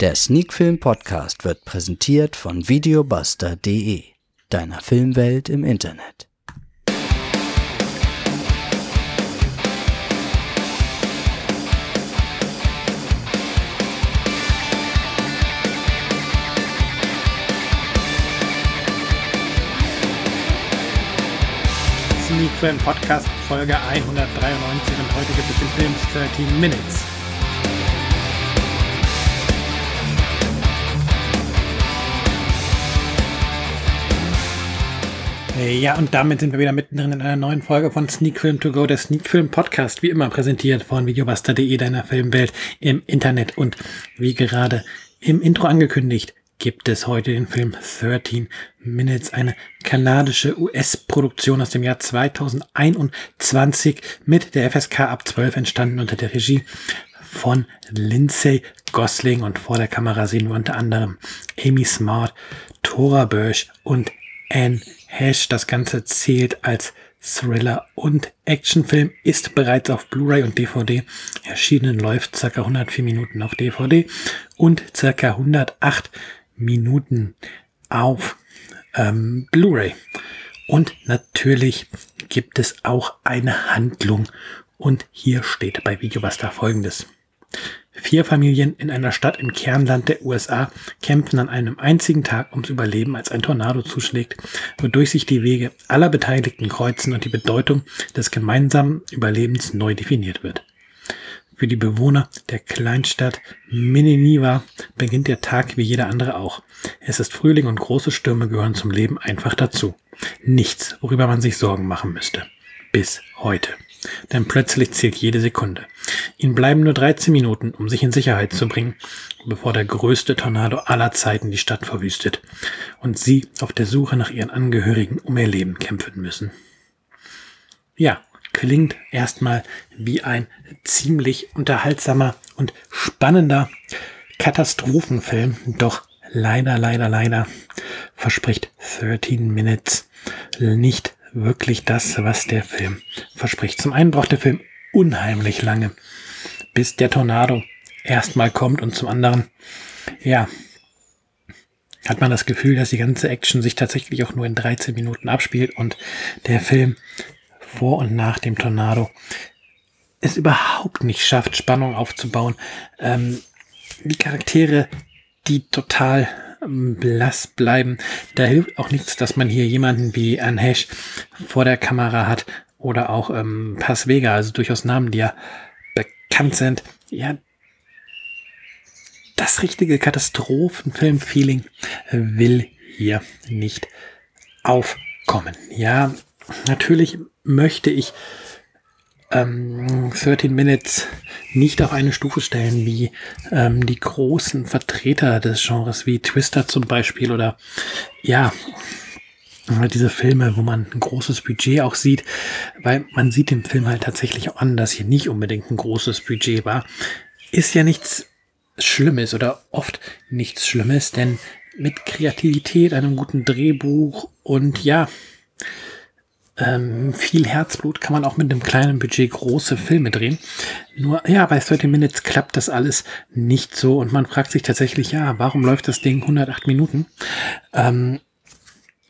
Der Sneakfilm Podcast wird präsentiert von videobuster.de, deiner Filmwelt im Internet. Sneakfilm Podcast Folge 193 und heute gibt es den Film 13 Minutes. Ja, und damit sind wir wieder mittendrin in einer neuen Folge von Sneak Film To Go, der Sneak Film Podcast, wie immer präsentiert von videobuster.de, deiner Filmwelt im Internet. Und wie gerade im Intro angekündigt, gibt es heute den Film 13 Minutes, eine kanadische US-Produktion aus dem Jahr 2021 mit der FSK ab 12 entstanden unter der Regie von Lindsay Gosling und vor der Kamera sehen wir unter anderem Amy Smart, Tora Birch und Anne Hash. Das Ganze zählt als Thriller und Actionfilm, ist bereits auf Blu-ray und DVD erschienen, läuft circa 104 Minuten auf DVD und circa 108 Minuten auf ähm, Blu-ray. Und natürlich gibt es auch eine Handlung. Und hier steht bei Videobuster folgendes. Vier Familien in einer Stadt im Kernland der USA kämpfen an einem einzigen Tag ums Überleben, als ein Tornado zuschlägt, wodurch sich die Wege aller Beteiligten kreuzen und die Bedeutung des gemeinsamen Überlebens neu definiert wird. Für die Bewohner der Kleinstadt Mininiva beginnt der Tag wie jeder andere auch. Es ist Frühling und große Stürme gehören zum Leben einfach dazu. Nichts, worüber man sich Sorgen machen müsste. Bis heute. Denn plötzlich zählt jede Sekunde. Ihnen bleiben nur 13 Minuten, um sich in Sicherheit zu bringen, bevor der größte Tornado aller Zeiten die Stadt verwüstet und sie auf der Suche nach ihren Angehörigen um ihr Leben kämpfen müssen. Ja, klingt erstmal wie ein ziemlich unterhaltsamer und spannender Katastrophenfilm, doch leider, leider, leider verspricht 13 Minutes nicht wirklich das, was der Film verspricht. Zum einen braucht der Film unheimlich lange, bis der Tornado erstmal kommt und zum anderen, ja, hat man das Gefühl, dass die ganze Action sich tatsächlich auch nur in 13 Minuten abspielt und der Film vor und nach dem Tornado es überhaupt nicht schafft, Spannung aufzubauen. Ähm, die Charaktere, die total blass bleiben. Da hilft auch nichts, dass man hier jemanden wie Anne Hesh vor der Kamera hat oder auch ähm, Pass Vega, also durchaus Namen, die ja bekannt sind. Ja, das richtige Katastrophenfilm-Feeling will hier nicht aufkommen. Ja, natürlich möchte ich ähm, 13 Minutes nicht auf eine Stufe stellen wie ähm, die großen Vertreter des Genres wie Twister zum Beispiel oder ja, diese Filme, wo man ein großes Budget auch sieht, weil man sieht dem Film halt tatsächlich an, dass hier nicht unbedingt ein großes Budget war. Ist ja nichts Schlimmes oder oft nichts Schlimmes, denn mit Kreativität, einem guten Drehbuch und ja, ähm, viel Herzblut kann man auch mit einem kleinen Budget große Filme drehen. Nur, ja, bei 30 Minutes klappt das alles nicht so und man fragt sich tatsächlich, ja, warum läuft das Ding 108 Minuten? Ähm,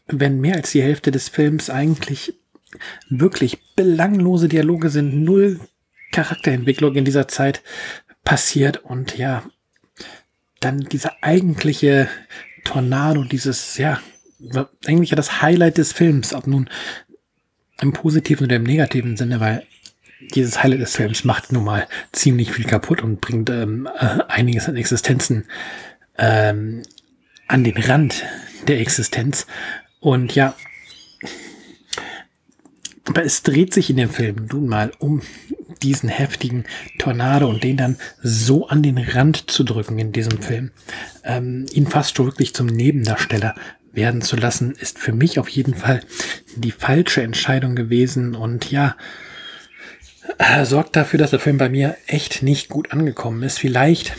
wenn mehr als die Hälfte des Films eigentlich wirklich belanglose Dialoge sind, null Charakterentwicklung in dieser Zeit passiert und ja, dann dieser eigentliche Tornado, dieses, ja, eigentlich ja das Highlight des Films, ob nun im positiven oder im negativen Sinne, weil dieses Highlight des Films macht nun mal ziemlich viel kaputt und bringt ähm, äh, einiges an Existenzen ähm, an den Rand der Existenz. Und ja, aber es dreht sich in dem Film nun mal um diesen heftigen Tornado und den dann so an den Rand zu drücken in diesem Film, ähm, ihn fast schon wirklich zum Nebendarsteller werden zu lassen, ist für mich auf jeden Fall die falsche Entscheidung gewesen und ja, äh, sorgt dafür, dass der Film bei mir echt nicht gut angekommen ist. Vielleicht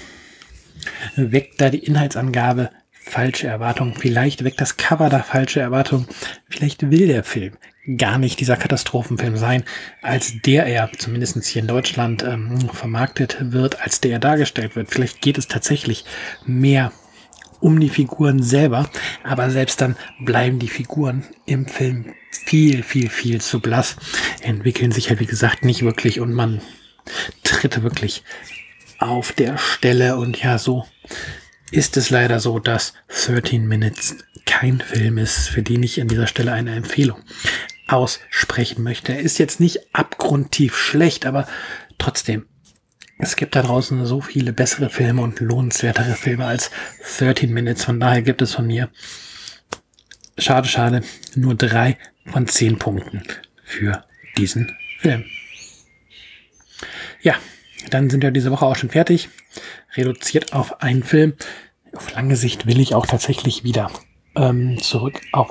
weckt da die Inhaltsangabe falsche Erwartungen, vielleicht weckt das Cover da falsche Erwartungen, vielleicht will der Film gar nicht dieser Katastrophenfilm sein, als der er, zumindest hier in Deutschland, ähm, vermarktet wird, als der er dargestellt wird. Vielleicht geht es tatsächlich mehr um die Figuren selber, aber selbst dann bleiben die Figuren im Film viel, viel, viel zu blass, entwickeln sich halt, wie gesagt, nicht wirklich und man tritt wirklich auf der Stelle und ja, so ist es leider so, dass 13 Minutes kein Film ist, für den ich an dieser Stelle eine Empfehlung aussprechen möchte. Er ist jetzt nicht abgrundtief schlecht, aber trotzdem, es gibt da draußen so viele bessere Filme und lohnenswertere Filme als 13 Minutes. Von daher gibt es von mir, schade, schade, nur drei von zehn Punkten für diesen Film. Ja, dann sind wir diese Woche auch schon fertig. Reduziert auf einen Film. Auf lange Sicht will ich auch tatsächlich wieder ähm, zurück auf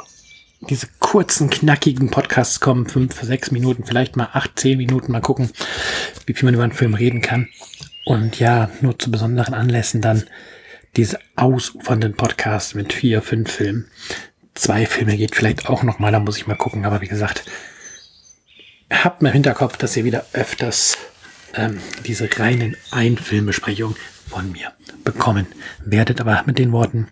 diese kurzen, knackigen Podcasts kommen. Fünf, sechs Minuten, vielleicht mal acht, zehn Minuten. Mal gucken, wie viel man über einen Film reden kann. Und ja, nur zu besonderen Anlässen dann diese ausufernden Podcasts mit vier, fünf Filmen. Zwei Filme geht vielleicht auch noch mal, da muss ich mal gucken. Aber wie gesagt, habt mir im Hinterkopf, dass ihr wieder öfters ähm, diese reinen Einfilmbesprechungen von mir bekommen werdet. Aber mit den Worten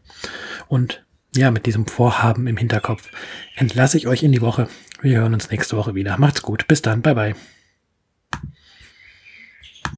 und ja, mit diesem Vorhaben im Hinterkopf entlasse ich euch in die Woche. Wir hören uns nächste Woche wieder. Macht's gut. Bis dann. Bye bye.